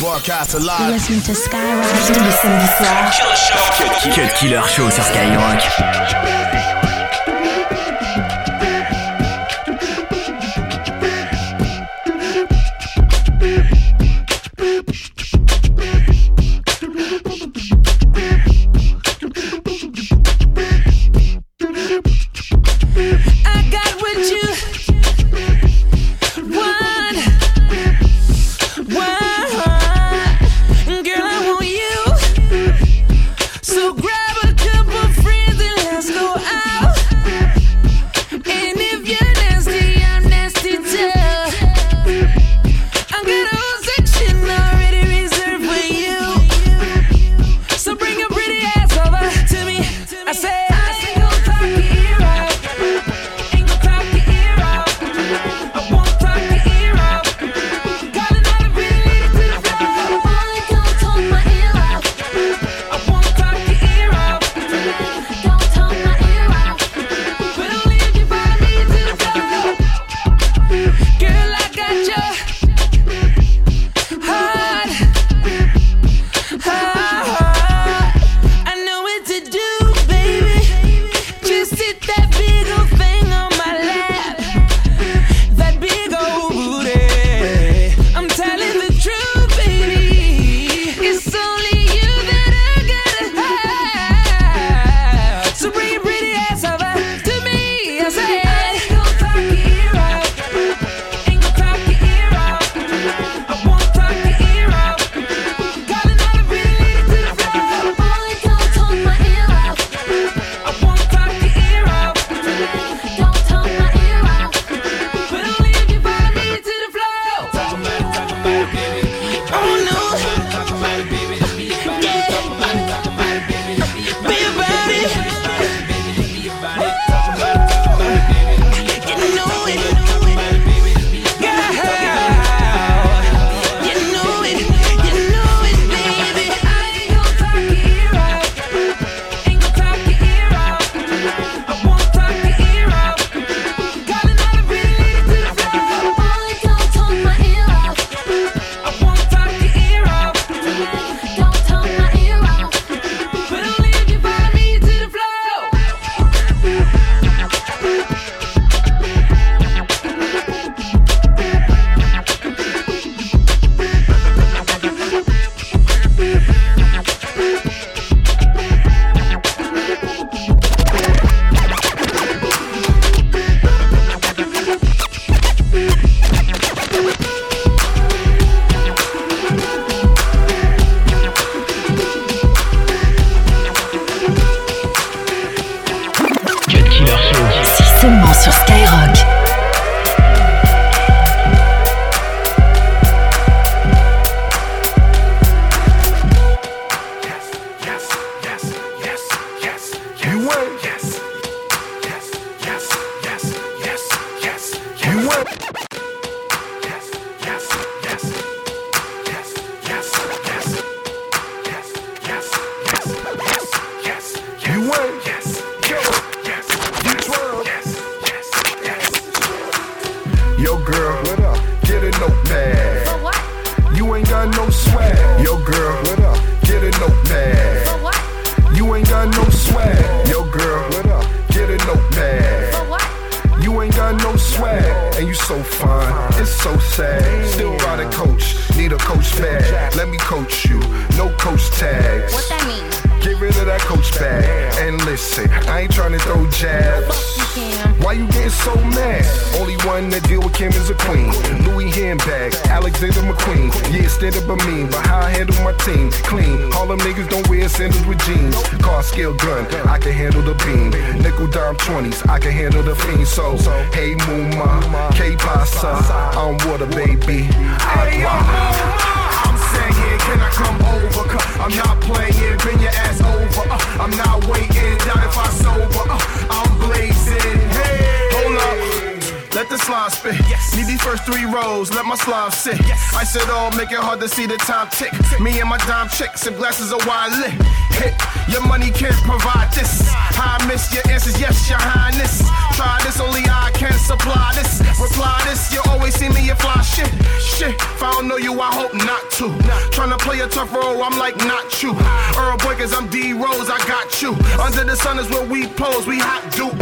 Broadcast live. Listen to Skyrock tous les samedis soirs. Cut Killer Show sur Skyrock. It's so sad. Still ride a coach, need a coach bag. Let me coach you, no coach tags. What that mean? Get rid of that coach bag and listen. I ain't trying to throw jabs. Why you getting so mad? Only one that deal with Kim is a queen. Louis handbags, Alexander McQueen. Yeah, stand up a mean, but how I handle my team? Clean. All them niggas don't wear sandals with jeans. Car scale gun, I can handle the beam. Nickel dime 20s, I can handle the fiend. So, hey Mooma, K I'm water baby. Agua. I'm saying, can I come over? I'm not playing, bring your ass over. Uh, I'm not waiting, down if I sober. Uh, I'm blazing. Hey, Hold up. Let the slide spit. Need these first three rows, let my slime sit. I said all, make it hard to see the time tick. Me and my dime chick, some glasses of wine lit. Hit, your money can't provide this. I miss your answers, yes, your highness. Try this, only I can supply this. Reply this, you don't know you, I hope not to. Tryna play a tough role, I'm like, not you. Earl Boy, cause I'm D Rose, I got you. Under the sun is where we pose, we hot dupe.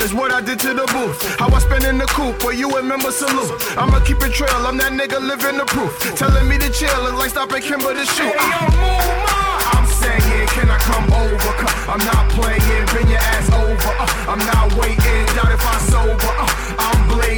Is what I did to the booth. How I spend in the coop, where you remember salute. I'ma keep it trail, I'm that nigga living the proof. Telling me to chill, it's like stopping Kimber to shoot. I'm saying, can I come over? I'm not playing, bend your ass over. Uh, I'm not waiting, doubt if I sober. Uh, I'm blazing.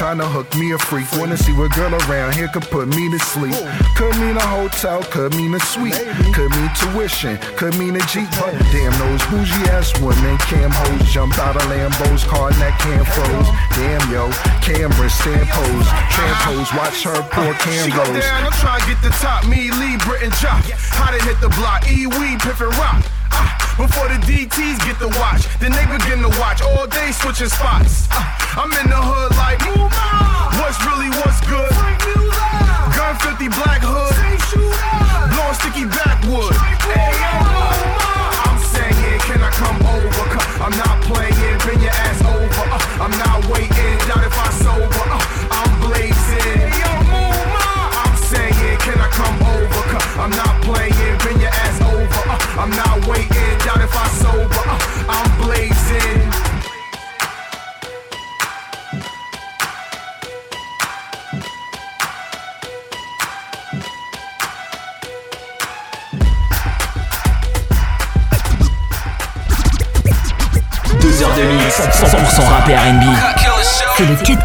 Tryna hook me a freak. Wanna see what girl around here could put me to sleep. Could mean a hotel, could mean a suite. Could mean tuition, could mean a Jeep. But damn, those bougie ass women, cam hoes jump out of Lambos, car neck cam froze. Damn, yo, cameras, stand pose. Trampos, watch her pour She go down, I'm trying to get the top. Me, Lee, Britain, Jock. How they hit the block? E, weed, Piff, and Rock. Ah, before the DTs get the watch, then they begin to watch all day switching spots. Ah, I'm in the hood like, move on. What's really what's good? Gun 50 black hood. Blowing sticky backwood.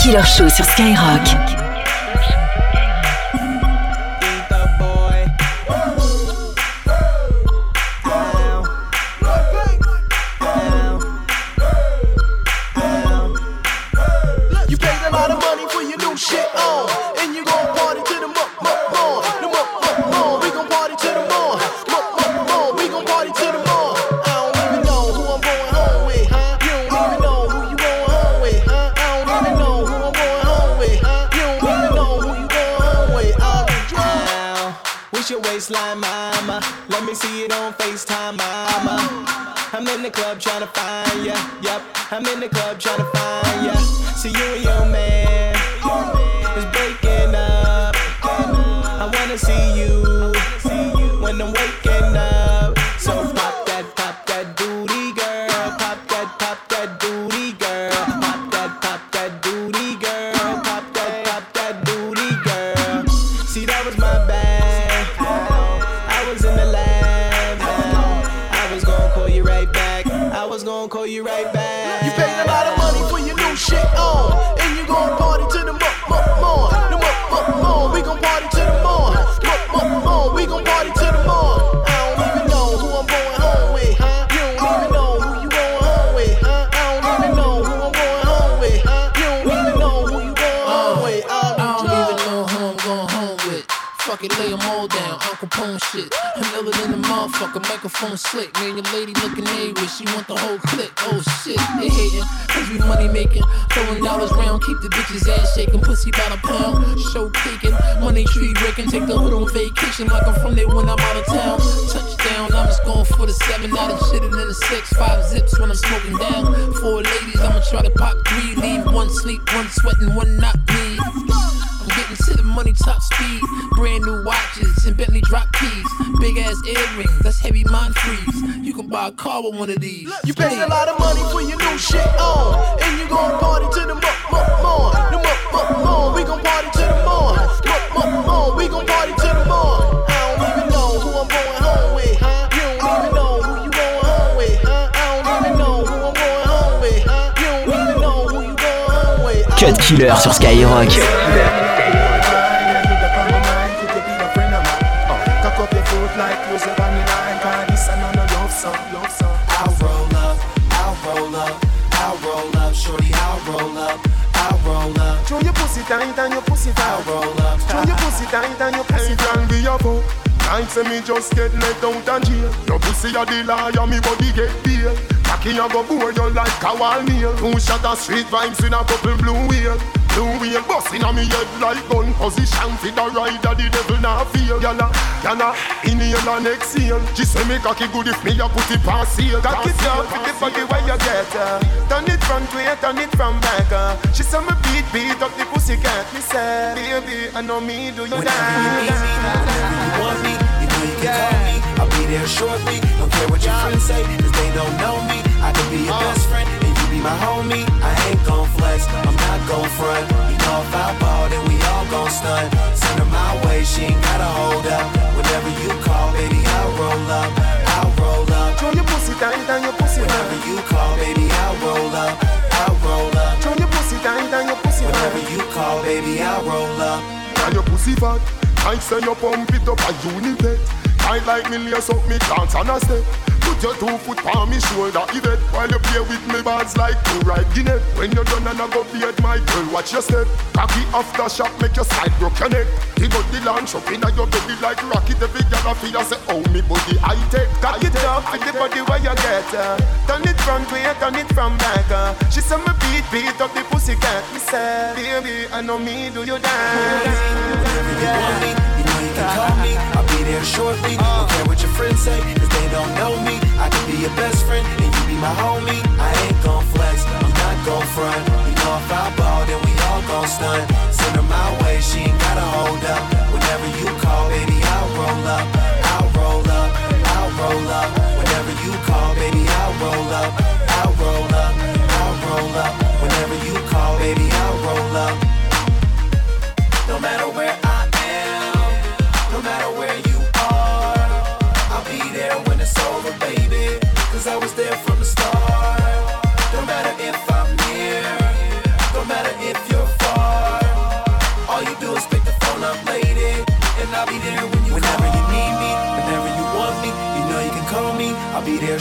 Killer Show sur Skyrock. What's your waistline, mama? Let me see it on FaceTime, mama. I'm in the club trying to find ya. Yep, I'm in the club trying to find ya. See you and your man is breaking up. I wanna see you when I'm waking up. So shit on, and you gon' party to the muck muck more. The. We gon' party to the. Muck muck more. We gon' party to Fuck it, lay 'em all down, Uncle Pone shit. I'm than the motherfucker, microphone slick. Man, your lady looking A she want the whole clique. Oh shit, they hating, cause we money making. Throwing dollars round, keep the bitches ass shaking. Pussy by the pound, show caking. Money tree breaking, take the hood on vacation like I'm from there when I'm out of town. Touchdown, I'm just going for the seven out of shit then the six, five zips when I'm smoking down. Four ladies, I'ma try to pop three, leave one sleep, one sweating, one not me. I'm getting to the money top speed. Brand new watches and Bentley drop keys. Big ass earrings, that's heavy mind freeze. You can buy a car with one of these. You paid a lot of money for your new shit on, and you gon' party to the muck muck more. The muck muck more. We gon' party to the more. Muck muck more. We gon' party to the more. I don't even know who I'm going home with, huh? You don't even know who you going home with, huh? I don't even know who I'm going home with, huh? You don't even know who you going home with. Cut Killer sur Skyrock. Shorty, I'll roll up, I'll roll up, Show your pussy tight and your pussy I'll fat. roll up, Show your pussy pussy tight and your pussy can be a fuck. Night say me just get let out and jail. Your pussy a the liar, me body get bail. Cocky a go bore you like a wall nail. Two shot of street vibes in a couple blue wheel. Blue wheel busting on me head like gun position for the rider, the devil not feel. Yana, yana, inhale and exhale. She say me cocky good if me a put it past seal. Cock it up with the body where you get her. Turn it front way, turn it from back. Uh. She say me beat, beat up the pussy cat. Me say, baby, I know me do you Whenever you need me, whenever you want me, you know you can call me. I'll be there shortly. Don't care what your friends say, cause they don't know me. I can be your best friend be my homie. I ain't gon' flex, I'm not gon' front. You know if I ball, then we all gon' stun. Send her my way, she ain't gotta hold up. Whenever you call, baby, I'll roll up. I'll roll up. Throw your pussy tight and your pussy Whenever you call, baby, I'll roll up. I'll roll up. Throw your pussy tight and your pussy Whenever you call, baby, I'll roll up. And your pussy fat, I say you pump it up a unipet. I like me lace up me dance and a step. Put your two foot on me shoulder, Yvette While you play with me bars like two right Guinness When you're done and I go beard my girl, watch your step. Cocky after shot, make your side broke your neck. The body launch up in your belly like rocket Every girl I feel I say, oh me body I take Cock it up with the body where you get her Turn it front way, turn it from back uh. She say me beat, beat up the pussy cat. Me say, baby, I know me do you dance Whenever call me I'll be there shortly. Don't uh. care what your friends say, cause they don't know me. I can be your best friend, and you be my homie. I ain't gon' flex, I'm not gon' front. You know if I ball, then we all gon' stun Send her my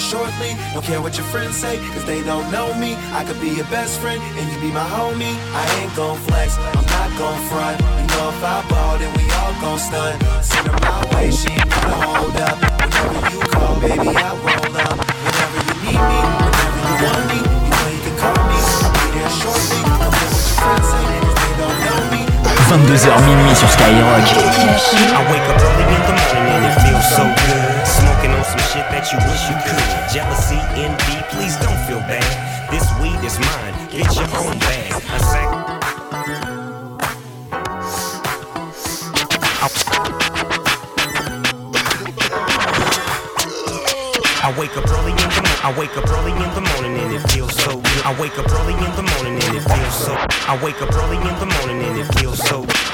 shortly. Don't care what your friends say, cause they don't know me. I could be your best friend, and you be my homie. I ain't gon' flex, I'm not gon' front. You know if I ball, then we all gon' stun. Send her my way, she ain't gotta hold up. Whenever you call, baby, I roll up. Whenever you need me, whenever you want me, you know you can call me. I'll be there shortly. Don't care what your friends say, cause they don't know me. 22h minuit sur Skyrock. I wake up early in the morning and it feels so good. That you wish you could. Jealousy, envy, please don't feel bad. This weed is mine, get your own bag. A sack. I wake up early in the morning. I wake up early in the morning and it feels so good. I wake up early in the morning and it feels so. I wake up early in the morning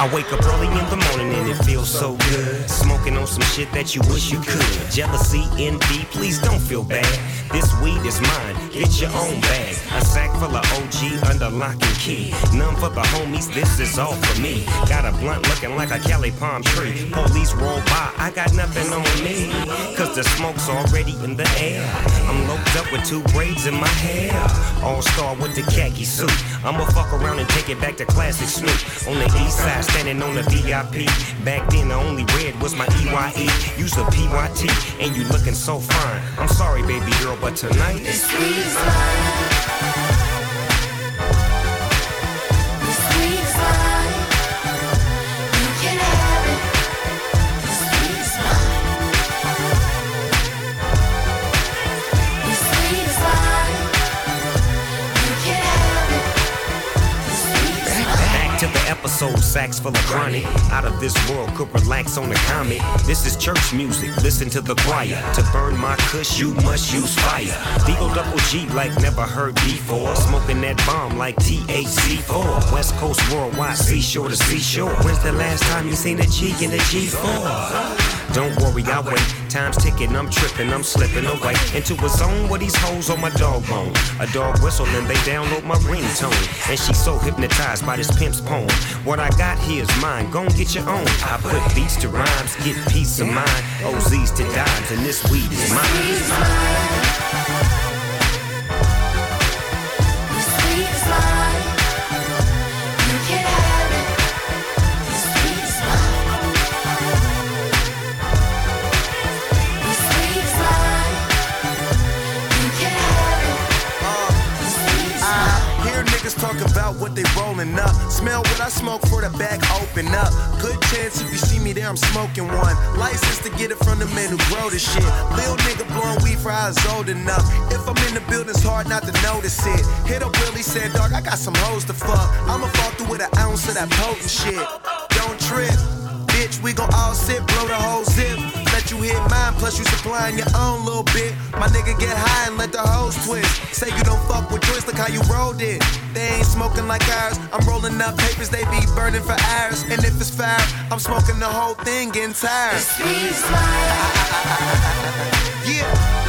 I wake up early in the morning and it feels so good. Smoking on some shit that you wish you could. Jealousy, envy, please don't feel bad. This weed is mine, get your own bag. A sack full of OG under lock and key. None for the homies, this is all for me. Got a blunt looking like a Cali palm tree. Police roll by, I got nothing on me. Cause the smoke's already in the air. I'm loped up with two braids in my hair. All star with the khaki suit. I'ma fuck around and take it back to classic Snoop. On the east side, standing on the VIP. Back then, the only red was my EYE. Use a PYT, and you looking so fine. I'm sorry, baby girl, but tonight. Is. To the episode, sacks full of chronic. Out of this world, could relax on a comet. This is church music, listen to the choir. To burn my kush, you must use fire. Deagle double G like never heard before. Smoking that bomb like THC4. West Coast worldwide, seashore to seashore. When's the last time you seen a G in a G4? Don't worry, I wait. Time's ticking, I'm tripping, I'm slipping away into a zone where these hoes on my dog bone. A dog whistle and they download my ringtone. And she's so hypnotized by this pimp's poem. What I got here is mine, gon' get your own. I put beats to rhymes, get peace of mind. OZs to dimes, and this weed is mine. Smell what I smoke for the back open up. Good chance if you see me there, I'm smoking one. License to get it from the men who grow the shit. Lil nigga blowing weed for was old enough. If I'm in the building, it's hard not to notice it. Hit up Willie, said, dog, I got some hoes to fuck. I'ma fall through with an ounce of that potent shit. Don't trip. Bitch, we gon' all sit, blow the whole zip. Let you hit mine, plus you supplying your own little bit. My nigga get high and let the hoes twist. Say you don't fuck with joints, look how you rolled it. They ain't smoking like ours. I'm rolling up papers, they be burning for hours. And if it's fire, I'm smoking the whole thing, getting tired. Yeah.